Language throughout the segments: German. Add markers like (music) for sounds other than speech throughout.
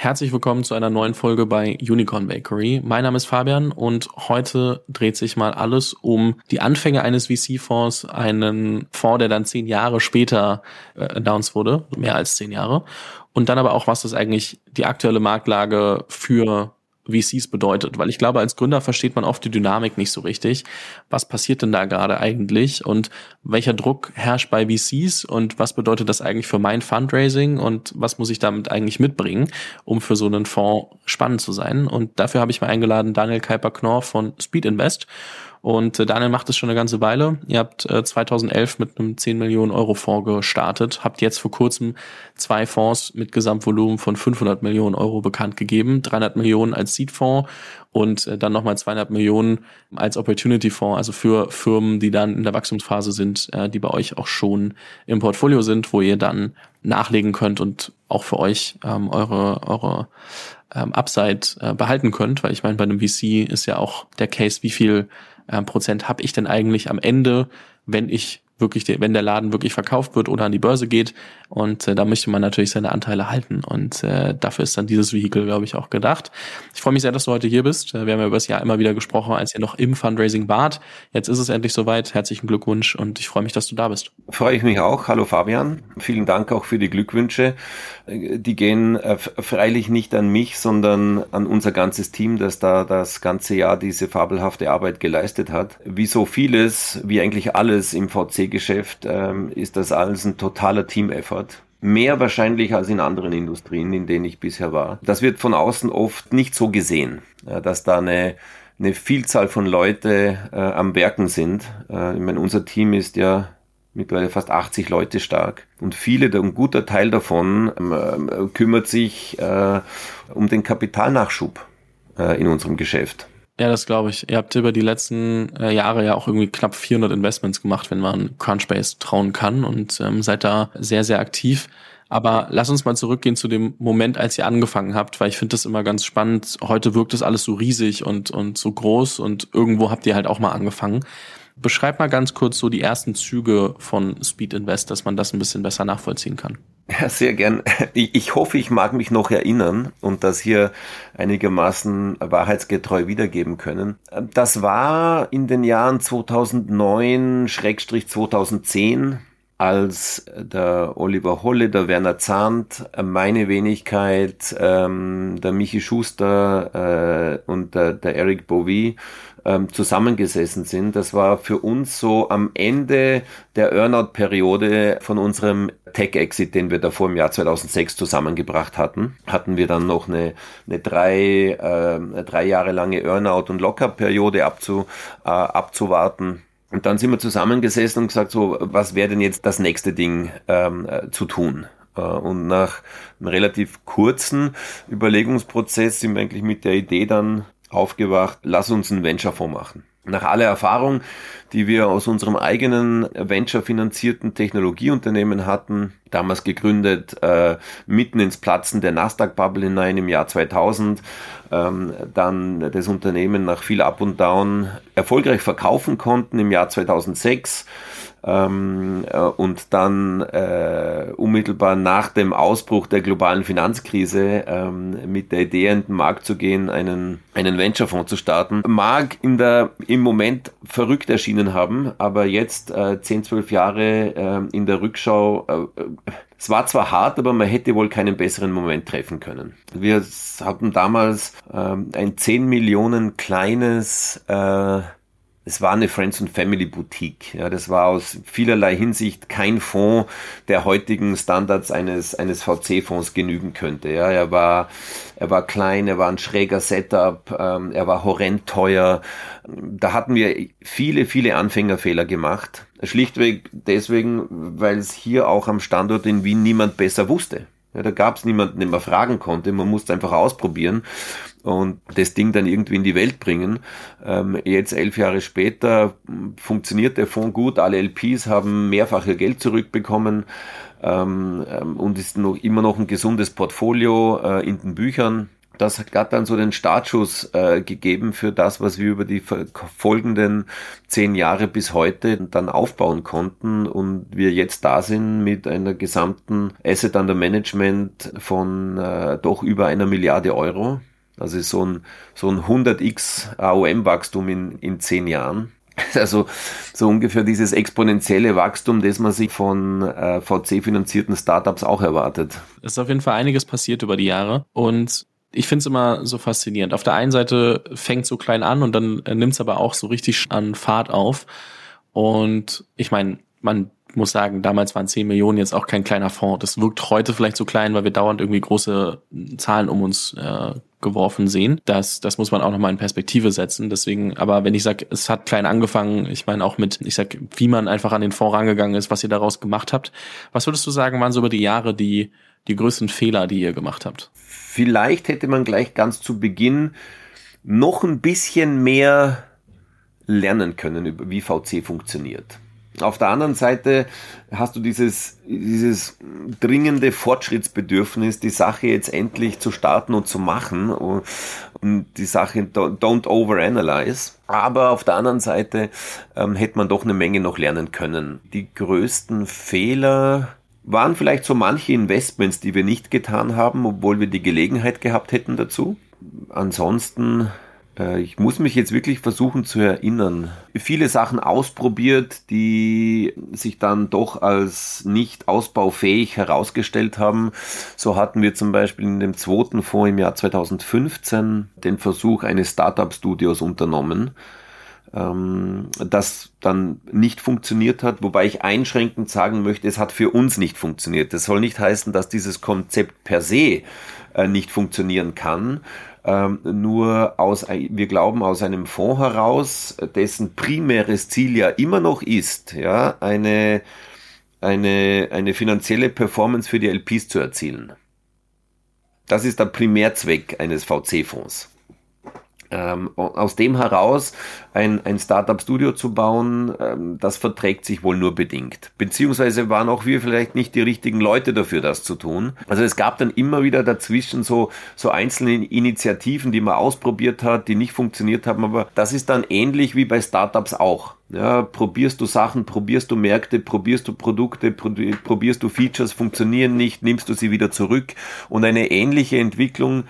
Herzlich willkommen zu einer neuen Folge bei Unicorn Bakery. Mein Name ist Fabian und heute dreht sich mal alles um die Anfänge eines VC-Fonds, einen Fonds, der dann zehn Jahre später äh, announced wurde, mehr als zehn Jahre. Und dann aber auch, was das eigentlich die aktuelle Marktlage für VCs bedeutet, weil ich glaube, als Gründer versteht man oft die Dynamik nicht so richtig. Was passiert denn da gerade eigentlich und welcher Druck herrscht bei VCs und was bedeutet das eigentlich für mein Fundraising und was muss ich damit eigentlich mitbringen, um für so einen Fonds spannend zu sein? Und dafür habe ich mal eingeladen Daniel Kuiper-Knorr von Speed Invest. Und äh, Daniel macht es schon eine ganze Weile. Ihr habt äh, 2011 mit einem 10 Millionen Euro Fonds gestartet, habt jetzt vor kurzem zwei Fonds mit Gesamtvolumen von 500 Millionen Euro bekannt gegeben, 300 Millionen als Seed-Fonds und äh, dann nochmal 200 Millionen als Opportunity-Fonds, also für Firmen, die dann in der Wachstumsphase sind, äh, die bei euch auch schon im Portfolio sind, wo ihr dann nachlegen könnt und auch für euch ähm, eure, eure ähm, Upside äh, behalten könnt, weil ich meine, bei einem VC ist ja auch der Case, wie viel Prozent habe ich denn eigentlich am Ende, wenn ich wirklich, wenn der Laden wirklich verkauft wird oder an die Börse geht. Und äh, da möchte man natürlich seine Anteile halten. Und äh, dafür ist dann dieses Vehikel, glaube ich, auch gedacht. Ich freue mich sehr, dass du heute hier bist. Wir haben ja über das Jahr immer wieder gesprochen, als ihr noch im Fundraising wart. Jetzt ist es endlich soweit. Herzlichen Glückwunsch und ich freue mich, dass du da bist. Freue ich mich auch. Hallo Fabian. Vielen Dank auch für die Glückwünsche. Die gehen äh, freilich nicht an mich, sondern an unser ganzes Team, das da das ganze Jahr diese fabelhafte Arbeit geleistet hat. Wie so vieles, wie eigentlich alles im VC Geschäft ähm, ist das alles ein totaler Team-Effort. Mehr wahrscheinlich als in anderen Industrien, in denen ich bisher war. Das wird von außen oft nicht so gesehen, äh, dass da eine, eine Vielzahl von Leute äh, am Werken sind. Äh, ich meine, unser Team ist ja mittlerweile fast 80 Leute stark und viele, ein guter Teil davon ähm, äh, kümmert sich äh, um den Kapitalnachschub äh, in unserem Geschäft. Ja, das glaube ich. Ihr habt über die letzten äh, Jahre ja auch irgendwie knapp 400 Investments gemacht, wenn man Crunchbase trauen kann und ähm, seid da sehr, sehr aktiv. Aber lass uns mal zurückgehen zu dem Moment, als ihr angefangen habt, weil ich finde das immer ganz spannend. Heute wirkt das alles so riesig und, und so groß und irgendwo habt ihr halt auch mal angefangen. Beschreib mal ganz kurz so die ersten Züge von Speed Invest, dass man das ein bisschen besser nachvollziehen kann. Ja, sehr gern. Ich, ich hoffe, ich mag mich noch erinnern und das hier einigermaßen wahrheitsgetreu wiedergeben können. Das war in den Jahren 2009-2010 als der Oliver Holle, der Werner Zahnt, meine Wenigkeit, ähm, der Michi Schuster äh, und der, der Eric Bowie ähm, zusammengesessen sind. Das war für uns so am Ende der Earnout-Periode von unserem Tech-Exit, den wir davor im Jahr 2006 zusammengebracht hatten. Hatten wir dann noch eine, eine drei, äh, drei Jahre lange Earnout- und Locker-Periode abzu, äh, abzuwarten. Und dann sind wir zusammengesessen und gesagt, so, was wäre denn jetzt das nächste Ding ähm, äh, zu tun? Äh, und nach einem relativ kurzen Überlegungsprozess sind wir eigentlich mit der Idee dann aufgewacht, lass uns einen Venture-Fonds machen. Nach aller Erfahrung, die wir aus unserem eigenen Venture-finanzierten Technologieunternehmen hatten, damals gegründet, äh, mitten ins Platzen der Nasdaq-Bubble hinein im Jahr 2000, ähm, dann das Unternehmen nach viel Up und Down erfolgreich verkaufen konnten im Jahr 2006, ähm, äh, und dann äh, unmittelbar nach dem Ausbruch der globalen Finanzkrise ähm, mit der Idee in den Markt zu gehen, einen, einen Venture-Fonds zu starten, mag in der, im Moment verrückt erschienen haben, aber jetzt äh, 10, 12 Jahre äh, in der Rückschau äh, es war zwar hart, aber man hätte wohl keinen besseren Moment treffen können. Wir hatten damals ähm, ein 10 Millionen kleines äh, es war eine Friends and Family Boutique. Ja, das war aus vielerlei Hinsicht kein Fonds, der heutigen Standards eines, eines VC-Fonds genügen könnte. Ja, er war, er war klein, er war ein schräger Setup, ähm, er war horrend teuer. Da hatten wir viele, viele Anfängerfehler gemacht. Schlichtweg deswegen, weil es hier auch am Standort in Wien niemand besser wusste. Ja, da gab es niemanden, den man fragen konnte. Man musste einfach ausprobieren und das Ding dann irgendwie in die Welt bringen. Ähm, jetzt elf Jahre später funktioniert der Fonds gut. Alle LPs haben mehrfach ihr Geld zurückbekommen ähm, ähm, und ist noch immer noch ein gesundes Portfolio äh, in den Büchern. Das hat dann so den Startschuss äh, gegeben für das, was wir über die folgenden zehn Jahre bis heute dann aufbauen konnten und wir jetzt da sind mit einer gesamten Asset under Management von äh, doch über einer Milliarde Euro. Also so ein, so ein 100x AOM-Wachstum in, in zehn Jahren. (laughs) Also so ungefähr dieses exponentielle Wachstum, das man sich von äh, VC-finanzierten Startups auch erwartet. Es ist auf jeden Fall einiges passiert über die Jahre und ich finde es immer so faszinierend. Auf der einen Seite fängt so klein an und dann äh, nimmt es aber auch so richtig an Fahrt auf. Und ich meine, man muss sagen, damals waren 10 Millionen jetzt auch kein kleiner Fonds. Das wirkt heute vielleicht so klein, weil wir dauernd irgendwie große Zahlen um uns äh, geworfen sehen. Das, das muss man auch nochmal in Perspektive setzen. Deswegen, aber wenn ich sage, es hat klein angefangen, ich meine auch mit, ich sag, wie man einfach an den Fonds rangegangen ist, was ihr daraus gemacht habt. Was würdest du sagen, waren so über die Jahre die, die größten Fehler, die ihr gemacht habt? Vielleicht hätte man gleich ganz zu Beginn noch ein bisschen mehr lernen können, wie VC funktioniert. Auf der anderen Seite hast du dieses, dieses dringende Fortschrittsbedürfnis, die Sache jetzt endlich zu starten und zu machen und, die Sache don't overanalyze. Aber auf der anderen Seite ähm, hätte man doch eine Menge noch lernen können. Die größten Fehler waren vielleicht so manche Investments, die wir nicht getan haben, obwohl wir die Gelegenheit gehabt hätten dazu. Ansonsten äh, ich muss mich jetzt wirklich versuchen zu erinnern. Viele Sachen ausprobiert, die sich dann doch als nicht ausbaufähig herausgestellt haben. So hatten wir zum Beispiel in dem zweiten Fonds im Jahr 2015 den Versuch eines Startup-Studios unternommen ähm, das dann nicht funktioniert hat, wobei ich einschränkend sagen möchte, es hat für uns nicht funktioniert. Das soll nicht heißen, dass dieses Konzept per se äh, nicht funktionieren kann, ähm, nur aus, wir glauben aus einem Fonds heraus, dessen primäres Ziel ja immer noch ist, ja, eine, eine, eine finanzielle Performance für die LPs zu erzielen. Das ist der Primärzweck eines VC-Fonds. Ähm, aus dem heraus ein, ein Startup-Studio zu bauen, ähm, das verträgt sich wohl nur bedingt. Beziehungsweise waren auch wir vielleicht nicht die richtigen Leute dafür, das zu tun. Also es gab dann immer wieder dazwischen so, so einzelne Initiativen, die man ausprobiert hat, die nicht funktioniert haben, aber das ist dann ähnlich wie bei Startups auch. Ja, probierst du Sachen, probierst du Märkte, probierst du Produkte, probierst du Features, funktionieren nicht, nimmst du sie wieder zurück. Und eine ähnliche Entwicklung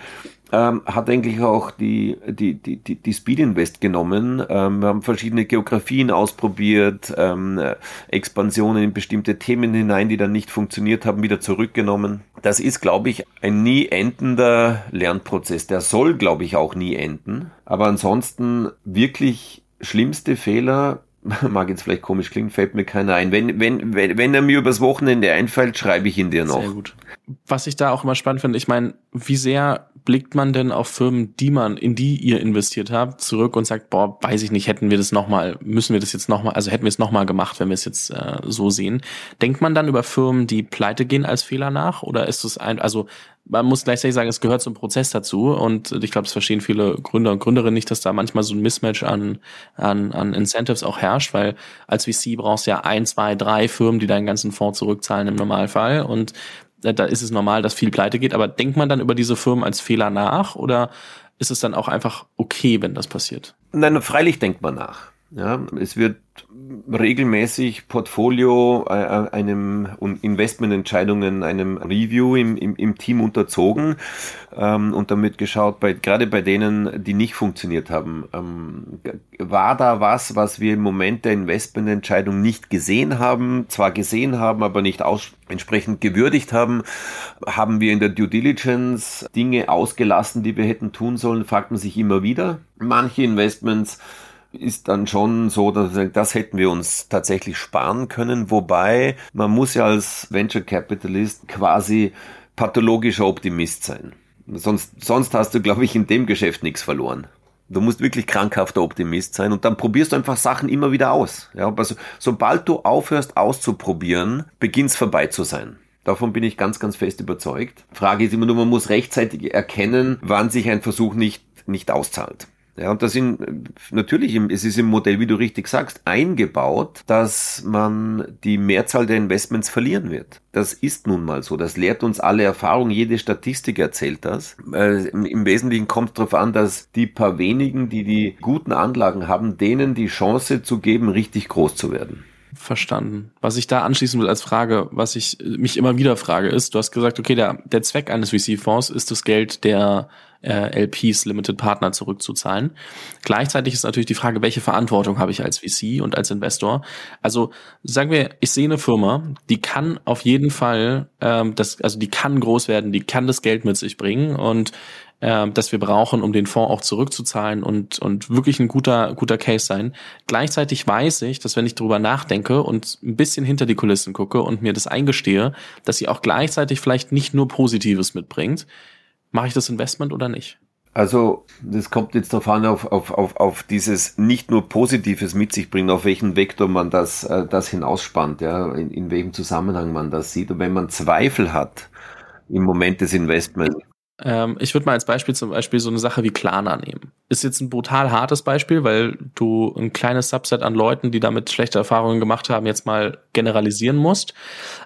ähm, hat eigentlich auch die, die, die, die Speed Invest genommen. Ähm, wir haben verschiedene Geografien ausprobiert, ähm, Expansionen in bestimmte Themen hinein, die dann nicht funktioniert haben, wieder zurückgenommen. Das ist, glaube ich, ein nie endender Lernprozess. Der soll, glaube ich, auch nie enden. Aber ansonsten wirklich schlimmste Fehler (laughs) mag jetzt vielleicht komisch klingen, fällt mir keiner ein. Wenn, wenn, wenn, wenn er mir übers Wochenende einfällt, schreibe ich ihn dir noch. Sehr gut. Was ich da auch immer spannend finde, ich meine, wie sehr blickt man denn auf Firmen, die man, in die ihr investiert habt, zurück und sagt, boah, weiß ich nicht, hätten wir das nochmal, müssen wir das jetzt nochmal, also hätten wir es nochmal gemacht, wenn wir es jetzt äh, so sehen. Denkt man dann über Firmen, die pleite gehen als Fehler nach? Oder ist es ein, also man muss gleichzeitig sagen, es gehört zum Prozess dazu und ich glaube, es verstehen viele Gründer und Gründerinnen nicht, dass da manchmal so ein Mismatch an, an, an Incentives auch herrscht, weil als VC brauchst du ja ein, zwei, drei Firmen, die deinen ganzen Fonds zurückzahlen im Normalfall und da ist es normal, dass viel pleite geht, aber denkt man dann über diese Firmen als Fehler nach oder ist es dann auch einfach okay, wenn das passiert? Nein, freilich denkt man nach. Ja, es wird regelmäßig Portfolio äh, äh, einem Investmententscheidungen einem Review im, im, im Team unterzogen ähm, und damit geschaut, bei, gerade bei denen, die nicht funktioniert haben, ähm, war da was, was wir im Moment der Investmententscheidung nicht gesehen haben, zwar gesehen haben, aber nicht aus, entsprechend gewürdigt haben, haben wir in der Due Diligence Dinge ausgelassen, die wir hätten tun sollen, fragt man sich immer wieder. Manche Investments ist dann schon so, dass das hätten wir uns tatsächlich sparen können. Wobei man muss ja als Venture Capitalist quasi pathologischer Optimist sein. Sonst, sonst hast du, glaube ich, in dem Geschäft nichts verloren. Du musst wirklich krankhafter Optimist sein und dann probierst du einfach Sachen immer wieder aus. Ja, also, sobald du aufhörst auszuprobieren, beginnt es vorbei zu sein. Davon bin ich ganz, ganz fest überzeugt. Frage ist immer nur, man muss rechtzeitig erkennen, wann sich ein Versuch nicht, nicht auszahlt. Ja, und das sind natürlich, im, es ist im Modell, wie du richtig sagst, eingebaut, dass man die Mehrzahl der Investments verlieren wird. Das ist nun mal so. Das lehrt uns alle Erfahrung. Jede Statistik erzählt das. Äh, im, Wesentlichen kommt es darauf an, dass die paar wenigen, die die guten Anlagen haben, denen die Chance zu geben, richtig groß zu werden. Verstanden. Was ich da anschließen will als Frage, was ich mich immer wieder frage, ist, du hast gesagt, okay, der, der Zweck eines VC-Fonds ist das Geld der äh, LPs, Limited Partner zurückzuzahlen. Gleichzeitig ist natürlich die Frage, welche Verantwortung habe ich als VC und als Investor? Also sagen wir, ich sehe eine Firma, die kann auf jeden Fall, ähm, das, also die kann groß werden, die kann das Geld mit sich bringen und äh, das wir brauchen, um den Fonds auch zurückzuzahlen und, und wirklich ein guter, guter Case sein. Gleichzeitig weiß ich, dass wenn ich darüber nachdenke und ein bisschen hinter die Kulissen gucke und mir das eingestehe, dass sie auch gleichzeitig vielleicht nicht nur Positives mitbringt, mache ich das Investment oder nicht? Also, das kommt jetzt darauf an, auf, auf, auf, auf dieses nicht nur Positives mit sich bringen, auf welchen Vektor man das, äh, das hinausspannt, ja, in, in welchem Zusammenhang man das sieht. Und wenn man Zweifel hat im Moment des Investments, ähm, ich würde mal als Beispiel zum Beispiel so eine Sache wie Klarna nehmen. Ist jetzt ein brutal hartes Beispiel, weil du ein kleines Subset an Leuten, die damit schlechte Erfahrungen gemacht haben, jetzt mal generalisieren musst.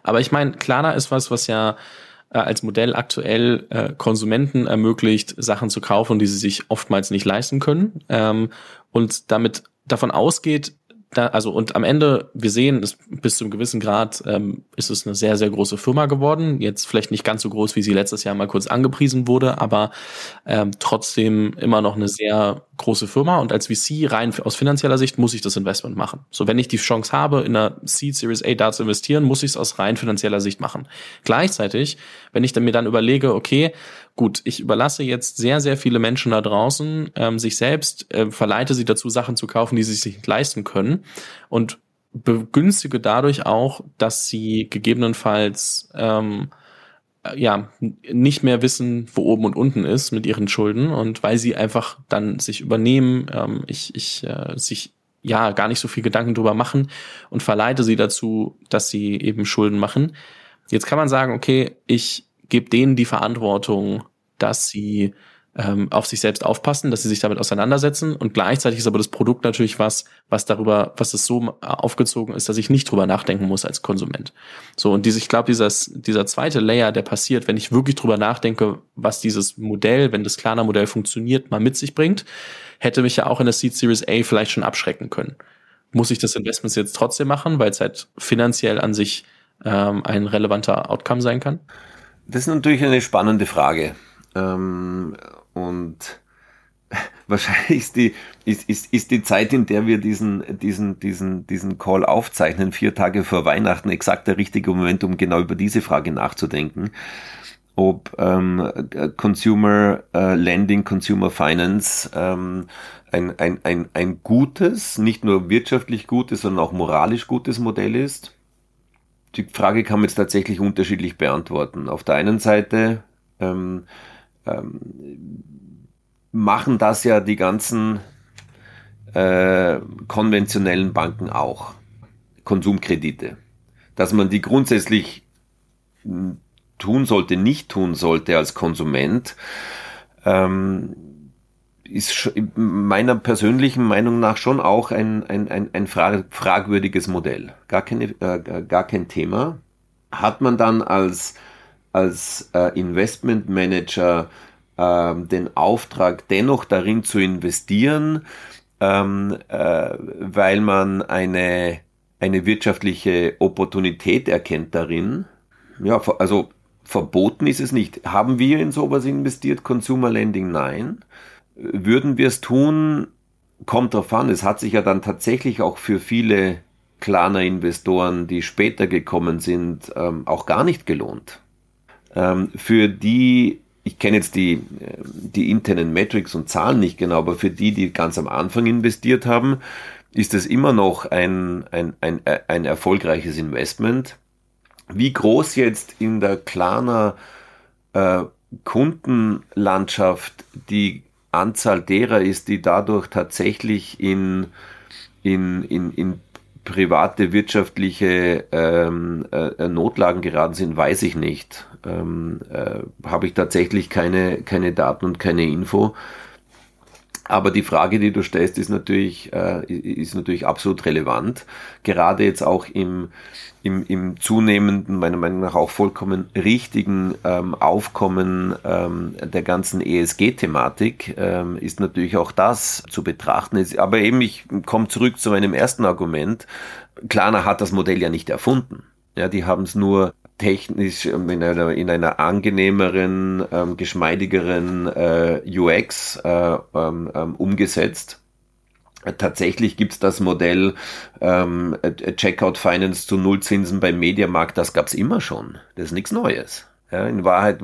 Aber ich meine, Klarna ist was, was ja äh, als Modell aktuell äh, Konsumenten ermöglicht, Sachen zu kaufen, die sie sich oftmals nicht leisten können. Ähm, und damit davon ausgeht, da, also und am Ende, wir sehen, ist, bis zu einem gewissen Grad ähm, ist es eine sehr, sehr große Firma geworden. Jetzt vielleicht nicht ganz so groß, wie sie letztes Jahr mal kurz angepriesen wurde, aber ähm, trotzdem immer noch eine sehr große Firma. Und als VC rein aus finanzieller Sicht muss ich das Investment machen. So, wenn ich die Chance habe, in einer Seed Series A da zu investieren, muss ich es aus rein finanzieller Sicht machen. Gleichzeitig, wenn ich dann mir dann überlege, okay, gut, ich überlasse jetzt sehr, sehr viele Menschen da draußen ähm, sich selbst, äh, verleite sie dazu, Sachen zu kaufen, die sie sich nicht leisten können und begünstige dadurch auch, dass sie gegebenenfalls ähm, ja nicht mehr wissen, wo oben und unten ist mit ihren Schulden und weil sie einfach dann sich übernehmen, ähm, ich, ich äh, sich ja gar nicht so viel Gedanken drüber machen und verleite sie dazu, dass sie eben Schulden machen. Jetzt kann man sagen, okay, ich gebe denen die Verantwortung, dass sie ähm, auf sich selbst aufpassen, dass sie sich damit auseinandersetzen und gleichzeitig ist aber das Produkt natürlich was, was darüber, was es so aufgezogen ist, dass ich nicht drüber nachdenken muss als Konsument. So und diese, ich glaube, dieser dieser zweite Layer, der passiert, wenn ich wirklich drüber nachdenke, was dieses Modell, wenn das Klarna Modell funktioniert, mal mit sich bringt, hätte mich ja auch in der Seed Series A vielleicht schon abschrecken können. Muss ich das Investment jetzt trotzdem machen, weil es halt finanziell an sich ähm, ein relevanter Outcome sein kann? Das ist natürlich eine spannende Frage. Ähm, und (laughs) wahrscheinlich ist die, ist, ist, ist die Zeit, in der wir diesen, diesen, diesen, diesen Call aufzeichnen, vier Tage vor Weihnachten, exakt der richtige Moment, um genau über diese Frage nachzudenken. Ob ähm, Consumer äh, Lending, Consumer Finance ähm, ein, ein, ein, ein gutes, nicht nur wirtschaftlich gutes, sondern auch moralisch gutes Modell ist die Frage kann man jetzt tatsächlich unterschiedlich beantworten. Auf der einen Seite ähm, ähm, machen das ja die ganzen äh, konventionellen Banken auch. Konsumkredite. Dass man die grundsätzlich hm, tun sollte, nicht tun sollte als Konsument, ähm, ist meiner persönlichen Meinung nach schon auch ein, ein, ein, ein fragwürdiges Modell. Gar, keine, äh, gar kein Thema. Hat man dann als, als äh, Investmentmanager äh, den Auftrag, dennoch darin zu investieren, ähm, äh, weil man eine, eine wirtschaftliche Opportunität erkennt darin? Ja, also verboten ist es nicht. Haben wir in sowas investiert? Consumer Lending? Nein. Würden wir es tun, kommt drauf an. Es hat sich ja dann tatsächlich auch für viele kleiner Investoren, die später gekommen sind, ähm, auch gar nicht gelohnt. Ähm, für die, ich kenne jetzt die, die internen Metrics und Zahlen nicht genau, aber für die, die ganz am Anfang investiert haben, ist es immer noch ein, ein, ein, ein erfolgreiches Investment. Wie groß jetzt in der kleiner äh, Kundenlandschaft die Anzahl derer ist, die dadurch tatsächlich in, in, in, in private wirtschaftliche ähm, äh, Notlagen geraten sind, weiß ich nicht. Ähm, äh, Habe ich tatsächlich keine, keine Daten und keine Info. Aber die Frage, die du stellst, ist natürlich, äh, ist natürlich absolut relevant. Gerade jetzt auch im, im, im zunehmenden, meiner Meinung nach auch vollkommen richtigen ähm, Aufkommen ähm, der ganzen ESG-Thematik ähm, ist natürlich auch das zu betrachten. Aber eben, ich komme zurück zu meinem ersten Argument. Klarna hat das Modell ja nicht erfunden. Ja, die haben es nur technisch ähm, in einer, in einer angenehmeren, ähm, geschmeidigeren äh, UX äh, ähm, ähm, umgesetzt. Tatsächlich gibt's das Modell ähm, Checkout Finance zu Nullzinsen beim Mediamarkt, das gab's immer schon. Das ist nichts Neues. Ja, in Wahrheit,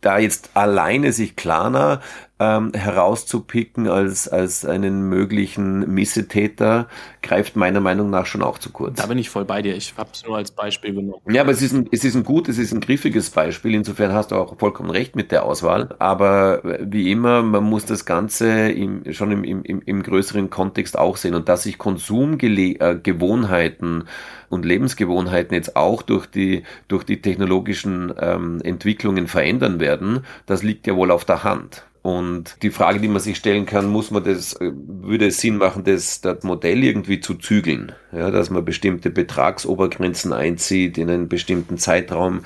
da jetzt alleine sich Klarna ähm, herauszupicken als, als einen möglichen Missetäter, greift meiner Meinung nach schon auch zu kurz. Da bin ich voll bei dir. Ich habe es nur als Beispiel genommen. Ja, aber es ist, ein, es ist ein gutes, es ist ein griffiges Beispiel. Insofern hast du auch vollkommen recht mit der Auswahl. Aber wie immer, man muss das Ganze im, schon im, im, im größeren Kontext auch sehen. Und dass sich Konsumgewohnheiten äh, und Lebensgewohnheiten jetzt auch durch die, durch die technologischen ähm, Entwicklungen verändern werden, das liegt ja wohl auf der Hand. Und die Frage, die man sich stellen kann, muss man das, äh, würde es Sinn machen, das, das Modell irgendwie zu zügeln? Ja, dass man bestimmte Betragsobergrenzen einzieht in einen bestimmten Zeitraum.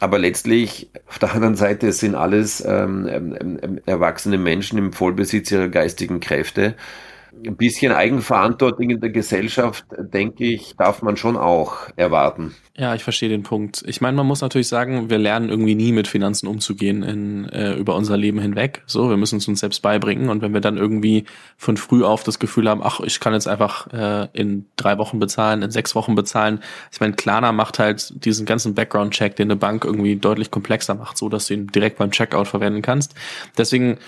Aber letztlich, auf der anderen Seite, sind alles ähm, ähm, ähm erwachsene Menschen im Vollbesitz ihrer geistigen Kräfte ein bisschen Eigenverantwortung in der Gesellschaft, denke ich, darf man schon auch erwarten. Ja, ich verstehe den Punkt. Ich meine, man muss natürlich sagen, wir lernen irgendwie nie mit Finanzen umzugehen in, äh, über unser Leben hinweg. So, wir müssen es uns selbst beibringen. Und wenn wir dann irgendwie von früh auf das Gefühl haben, ach, ich kann jetzt einfach äh, in drei Wochen bezahlen, in sechs Wochen bezahlen. Ich meine, Klarna macht halt diesen ganzen Background-Check, den eine Bank irgendwie deutlich komplexer macht, so dass du ihn direkt beim Checkout verwenden kannst. Deswegen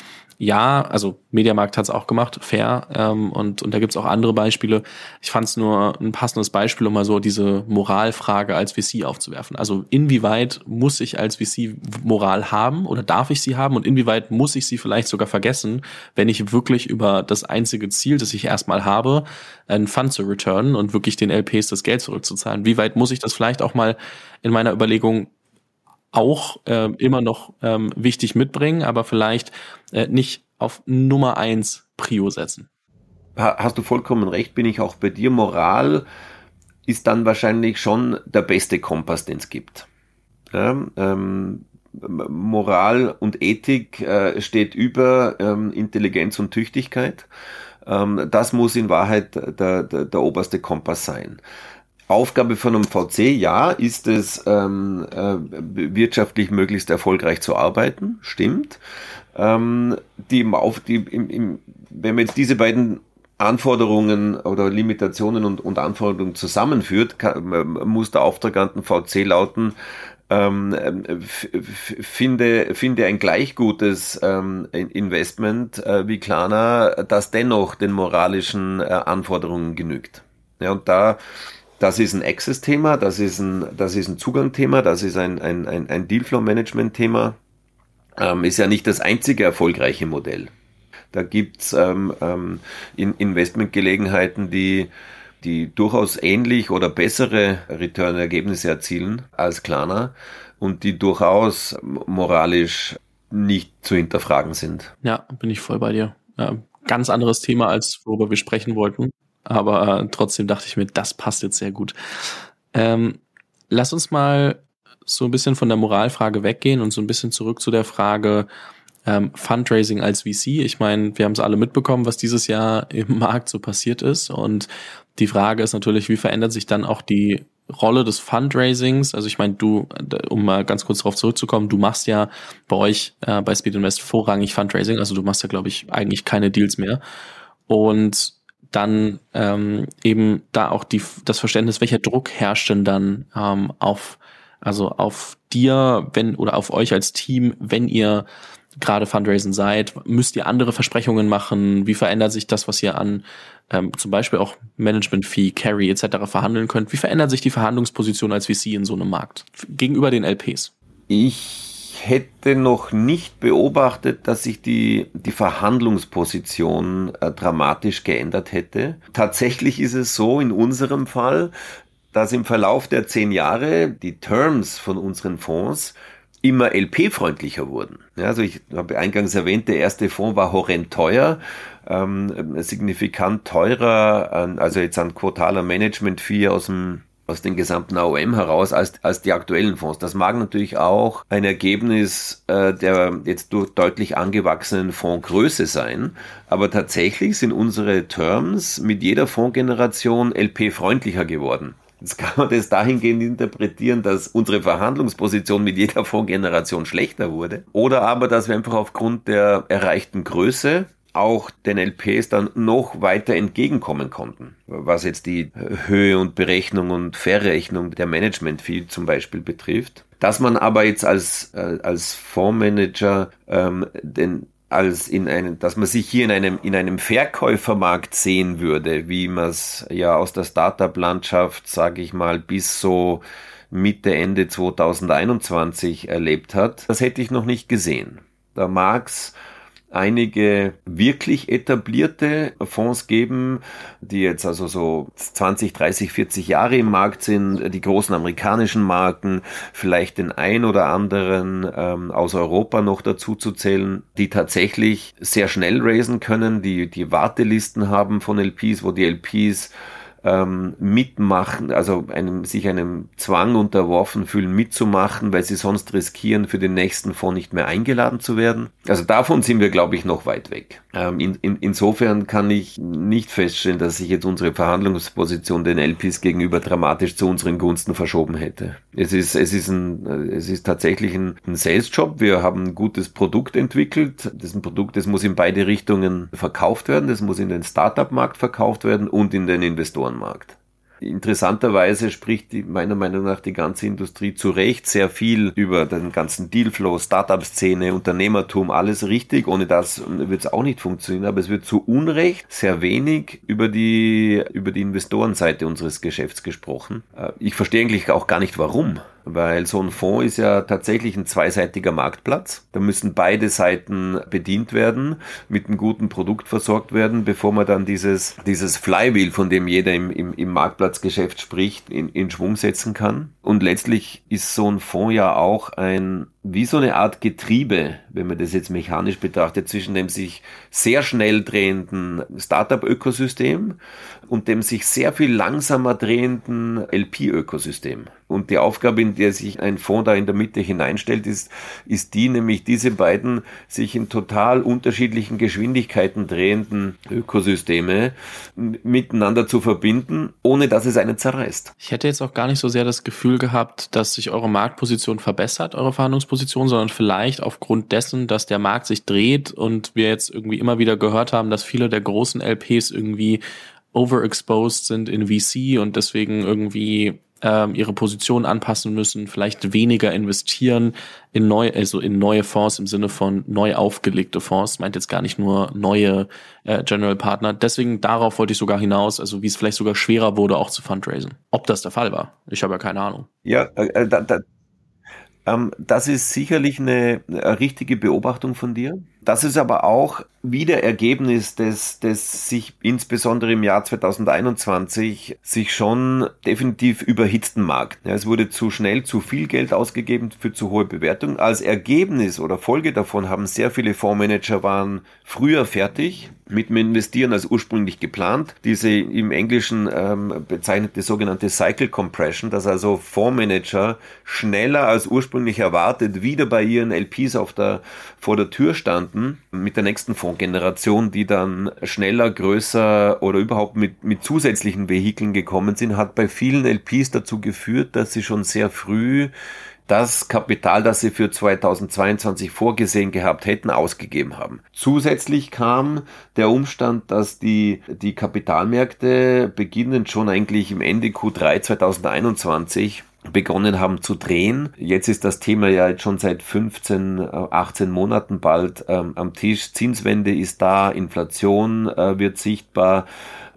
ja, also Mediamarkt hat es auch gemacht, fair. Ähm, und, und da gibt's auch andere Beispiele. Ich fand es nur ein passendes Beispiel, um mal so diese Moralfrage als VC aufzuwerfen. Also inwieweit muss ich als VC Moral haben oder darf ich sie haben und inwieweit muss ich sie vielleicht sogar vergessen, wenn ich wirklich über das einzige Ziel, das ich erstmal habe, einen Fund zu returnen und wirklich den LPs das Geld zurückzuzahlen. Wie weit muss ich das vielleicht auch mal in meiner Überlegung auch äh, immer noch ähm, wichtig mitbringen, aber vielleicht äh, nicht auf Nummer eins Prio setzen. Hast du vollkommen recht, bin ich auch bei dir. Moral ist dann wahrscheinlich schon der beste Kompass, den es gibt. Ja, ähm, Moral und Ethik äh, steht über ähm, Intelligenz und Tüchtigkeit. Ähm, das muss in Wahrheit der, der, der oberste Kompass sein. Aufgabe von einem VC, ja, ist es ähm, äh, wirtschaftlich möglichst erfolgreich zu arbeiten, stimmt. Ähm, die im Auf, die im, im, wenn man jetzt diese beiden Anforderungen oder Limitationen und, und Anforderungen zusammenführt, kann, muss der Auftrag an den VC lauten, ähm, finde, finde ein gleich gutes ähm, Investment äh, wie Klarna, das dennoch den moralischen äh, Anforderungen genügt. Ja, und da das ist ein Access-Thema, das ist ein, das ist ein Zugang-Thema, das ist ein, ein, ein, ein Dealflow-Management-Thema. Ähm, ist ja nicht das einzige erfolgreiche Modell. Da gibt's ähm, ähm, in Investmentgelegenheiten, die, die durchaus ähnlich oder bessere Return-Ergebnisse erzielen als Klarna und die durchaus moralisch nicht zu hinterfragen sind. Ja, bin ich voll bei dir. Ja, ganz anderes Thema, als worüber wir sprechen wollten aber äh, trotzdem dachte ich mir, das passt jetzt sehr gut. Ähm, lass uns mal so ein bisschen von der Moralfrage weggehen und so ein bisschen zurück zu der Frage ähm, Fundraising als VC. Ich meine, wir haben es alle mitbekommen, was dieses Jahr im (laughs) Markt so passiert ist. Und die Frage ist natürlich, wie verändert sich dann auch die Rolle des Fundraisings? Also ich meine, du, um mal ganz kurz darauf zurückzukommen, du machst ja bei euch äh, bei Speed Invest vorrangig Fundraising. Also du machst ja, glaube ich, eigentlich keine Deals mehr. Und dann ähm, eben da auch die, das Verständnis, welcher Druck herrscht denn dann ähm, auf, also auf dir, wenn oder auf euch als Team, wenn ihr gerade Fundraising seid, müsst ihr andere Versprechungen machen? Wie verändert sich das, was ihr an ähm, zum Beispiel auch Management Fee, Carry etc. verhandeln könnt? Wie verändert sich die Verhandlungsposition als VC in so einem Markt gegenüber den LPs? Ich hätte noch nicht beobachtet, dass sich die, die Verhandlungsposition äh, dramatisch geändert hätte. Tatsächlich ist es so in unserem Fall, dass im Verlauf der zehn Jahre die Terms von unseren Fonds immer LP-freundlicher wurden. Ja, also ich habe eingangs erwähnt, der erste Fonds war horrend teuer, ähm, signifikant teurer, also jetzt an quotaler Management-Fee aus dem aus den gesamten AOM heraus als, als die aktuellen Fonds. Das mag natürlich auch ein Ergebnis äh, der jetzt durch deutlich angewachsenen Fondsgröße sein, aber tatsächlich sind unsere Terms mit jeder Fondsgeneration LP-freundlicher geworden. Jetzt kann man das dahingehend interpretieren, dass unsere Verhandlungsposition mit jeder Fondsgeneration schlechter wurde. Oder aber, dass wir einfach aufgrund der erreichten Größe auch den LPs dann noch weiter entgegenkommen konnten, was jetzt die Höhe und Berechnung und Verrechnung der Management-Fee zum Beispiel betrifft. Dass man aber jetzt als, äh, als Fondsmanager ähm, den als in einem, dass man sich hier in einem, in einem Verkäufermarkt sehen würde, wie man es ja aus der Startup-Landschaft, sage ich mal, bis so Mitte, Ende 2021 erlebt hat, das hätte ich noch nicht gesehen. Da mag's einige wirklich etablierte Fonds geben, die jetzt also so 20, 30, 40 Jahre im Markt sind, die großen amerikanischen Marken, vielleicht den ein oder anderen ähm, aus Europa noch dazu zu zählen, die tatsächlich sehr schnell raisen können, die die Wartelisten haben von LPs, wo die LPs ähm, mitmachen, also einem, sich einem Zwang unterworfen fühlen, mitzumachen, weil sie sonst riskieren, für den nächsten Fonds nicht mehr eingeladen zu werden. Also davon sind wir, glaube ich, noch weit weg. Ähm, in, in, insofern kann ich nicht feststellen, dass sich jetzt unsere Verhandlungsposition den LPs gegenüber dramatisch zu unseren Gunsten verschoben hätte. Es ist, es ist, ein, es ist tatsächlich ein, ein Sales-Job. Wir haben ein gutes Produkt entwickelt. Das ist ein Produkt, das muss in beide Richtungen verkauft werden. Das muss in den Startup-Markt verkauft werden und in den Investoren Markt. Interessanterweise spricht die, meiner Meinung nach die ganze Industrie zu Recht sehr viel über den ganzen Dealflow, Startup-Szene, Unternehmertum, alles richtig. Ohne das wird es auch nicht funktionieren, aber es wird zu Unrecht sehr wenig über die, über die Investorenseite unseres Geschäfts gesprochen. Äh, ich verstehe eigentlich auch gar nicht warum weil so ein Fonds ist ja tatsächlich ein zweiseitiger Marktplatz. Da müssen beide Seiten bedient werden, mit einem guten Produkt versorgt werden, bevor man dann dieses, dieses Flywheel, von dem jeder im, im, im Marktplatzgeschäft spricht, in, in Schwung setzen kann. Und letztlich ist so ein Fonds ja auch ein wie so eine Art Getriebe, wenn man das jetzt mechanisch betrachtet, zwischen dem sich sehr schnell drehenden Startup-Ökosystem und dem sich sehr viel langsamer drehenden LP-Ökosystem. Und die Aufgabe, in der sich ein Fonds da in der Mitte hineinstellt, ist, ist die, nämlich diese beiden sich in total unterschiedlichen Geschwindigkeiten drehenden Ökosysteme miteinander zu verbinden, ohne dass es einen zerreißt. Ich hätte jetzt auch gar nicht so sehr das Gefühl gehabt, dass sich eure Marktposition verbessert, eure Verhandlungsposition, sondern vielleicht aufgrund dessen, dass der Markt sich dreht und wir jetzt irgendwie immer wieder gehört haben, dass viele der großen LPs irgendwie overexposed sind in VC und deswegen irgendwie ähm, ihre Position anpassen müssen, vielleicht weniger investieren in neue, also in neue Fonds im Sinne von neu aufgelegte Fonds, meint jetzt gar nicht nur neue äh, General Partner. Deswegen darauf wollte ich sogar hinaus, also wie es vielleicht sogar schwerer wurde, auch zu fundraisen. Ob das der Fall war, ich habe ja keine Ahnung. Ja, äh, äh da, da, ähm, das ist sicherlich eine, eine richtige Beobachtung von dir. Das ist aber auch wieder Ergebnis des, des sich insbesondere im Jahr 2021 sich schon definitiv überhitzten Markt. Ja, es wurde zu schnell zu viel Geld ausgegeben für zu hohe Bewertungen. Als Ergebnis oder Folge davon haben sehr viele Fondsmanager waren früher fertig mit dem Investieren als ursprünglich geplant. Diese im Englischen ähm, bezeichnete sogenannte Cycle Compression, dass also Fondsmanager schneller als ursprünglich erwartet wieder bei ihren LPs auf der, vor der Tür standen mit der nächsten Fondsgeneration, die dann schneller, größer oder überhaupt mit, mit zusätzlichen Vehikeln gekommen sind, hat bei vielen LPs dazu geführt, dass sie schon sehr früh das Kapital, das sie für 2022 vorgesehen gehabt hätten, ausgegeben haben. Zusätzlich kam der Umstand, dass die, die Kapitalmärkte beginnend schon eigentlich im Ende Q3 2021 begonnen haben zu drehen. Jetzt ist das Thema ja jetzt schon seit 15, 18 Monaten bald ähm, am Tisch. Zinswende ist da, Inflation äh, wird sichtbar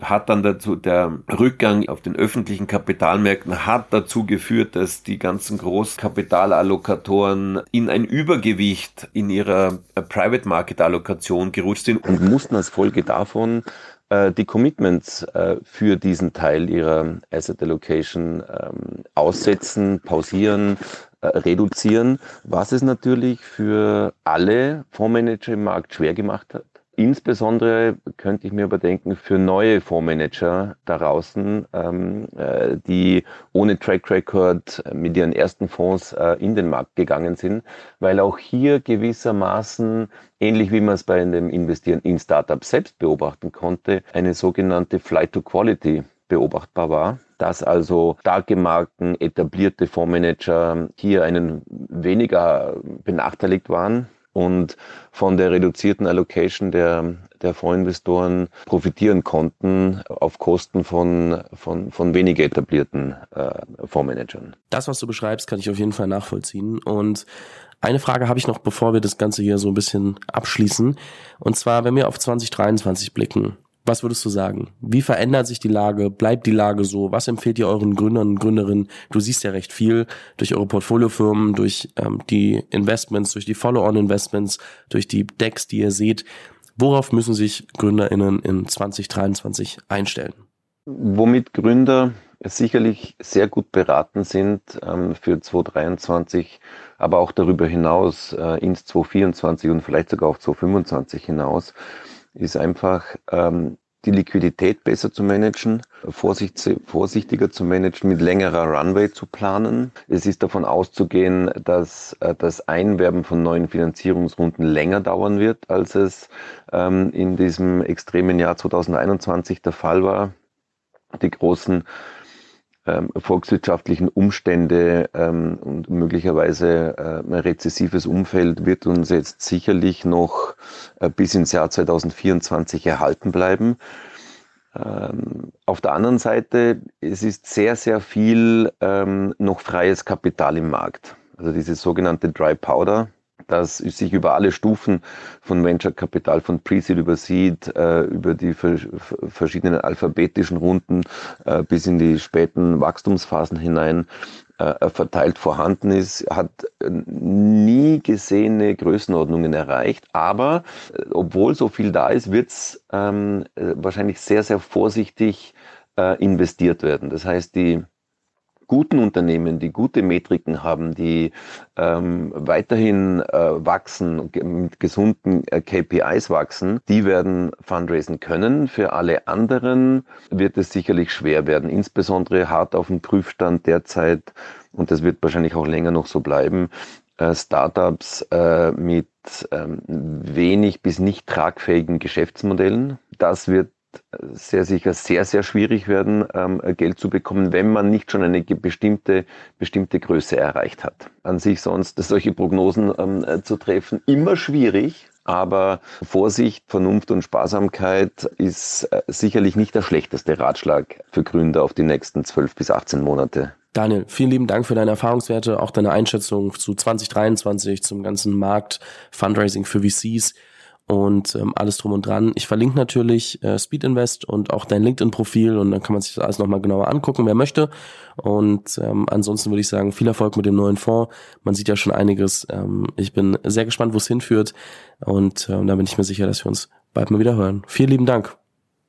hat dann dazu, der Rückgang auf den öffentlichen Kapitalmärkten hat dazu geführt, dass die ganzen Großkapitalallokatoren in ein Übergewicht in ihrer äh, Private Market Allokation gerutscht sind und mussten als Folge davon äh, die Commitments äh, für diesen Teil ihrer Asset Allocation ähm, aussetzen, pausieren, äh, reduzieren, was es natürlich für alle Fondsmanager im Markt schwer gemacht hat. Insbesondere könnte ich mir überdenken für neue Fondsmanager da draußen, ähm, äh, die ohne Track Record mit ihren ersten Fonds äh, in den Markt gegangen sind, weil auch hier gewissermaßen, ähnlich wie man es bei dem Investieren in Startups selbst beobachten konnte, eine sogenannte Flight to Quality beobachtbar war, dass also starke Marken, etablierte Fondsmanager hier einen weniger benachteiligt waren und von der reduzierten Allocation der, der Fondsinvestoren profitieren konnten auf Kosten von, von, von weniger etablierten äh, Fondsmanagern. Das, was du beschreibst, kann ich auf jeden Fall nachvollziehen. Und eine Frage habe ich noch, bevor wir das Ganze hier so ein bisschen abschließen. Und zwar, wenn wir auf 2023 blicken, was würdest du sagen? Wie verändert sich die Lage? Bleibt die Lage so? Was empfehlt ihr euren Gründern und Gründerinnen? Du siehst ja recht viel durch eure Portfoliofirmen, durch ähm, die Investments, durch die Follow-on-Investments, durch die Decks, die ihr seht. Worauf müssen sich GründerInnen in 2023 einstellen? Womit Gründer sicherlich sehr gut beraten sind ähm, für 2023, aber auch darüber hinaus äh, ins 2024 und vielleicht sogar auf 2025 hinaus, ist einfach ähm, die Liquidität besser zu managen, vorsichtiger zu managen, mit längerer Runway zu planen. Es ist davon auszugehen, dass äh, das Einwerben von neuen Finanzierungsrunden länger dauern wird, als es ähm, in diesem extremen Jahr 2021 der Fall war. Die großen ähm, volkswirtschaftlichen Umstände ähm, und möglicherweise äh, ein rezessives Umfeld wird uns jetzt sicherlich noch äh, bis ins Jahr 2024 erhalten bleiben. Ähm, auf der anderen Seite, es ist sehr, sehr viel ähm, noch freies Kapital im Markt. Also dieses sogenannte Dry Powder, das sich über alle Stufen von Venture Capital, von Pre-Seed über Seed, äh, über die verschiedenen alphabetischen Runden äh, bis in die späten Wachstumsphasen hinein äh, verteilt vorhanden ist, hat nie gesehene Größenordnungen erreicht. Aber obwohl so viel da ist, wird es ähm, wahrscheinlich sehr, sehr vorsichtig investiert werden. Das heißt, die guten Unternehmen, die gute Metriken haben, die ähm, weiterhin äh, wachsen, mit gesunden äh, KPIs wachsen, die werden fundraisen können. Für alle anderen wird es sicherlich schwer werden, insbesondere hart auf dem Prüfstand derzeit, und das wird wahrscheinlich auch länger noch so bleiben, äh, Startups äh, mit ähm, wenig bis nicht tragfähigen Geschäftsmodellen. Das wird sehr sicher sehr, sehr schwierig werden, ähm, Geld zu bekommen, wenn man nicht schon eine bestimmte, bestimmte Größe erreicht hat. An sich sonst solche Prognosen ähm, äh, zu treffen, immer schwierig. Aber Vorsicht, Vernunft und Sparsamkeit ist äh, sicherlich nicht der schlechteste Ratschlag für Gründer auf die nächsten 12 bis 18 Monate. Daniel, vielen lieben Dank für deine Erfahrungswerte, auch deine Einschätzung zu 2023, zum ganzen Markt, Fundraising für VCs und ähm, alles drum und dran. Ich verlinke natürlich äh, Speed Invest und auch dein LinkedIn-Profil und dann kann man sich das alles nochmal genauer angucken, wer möchte. Und ähm, ansonsten würde ich sagen, viel Erfolg mit dem neuen Fonds. Man sieht ja schon einiges. Ähm, ich bin sehr gespannt, wo es hinführt und ähm, da bin ich mir sicher, dass wir uns bald mal wieder hören. Vielen lieben Dank.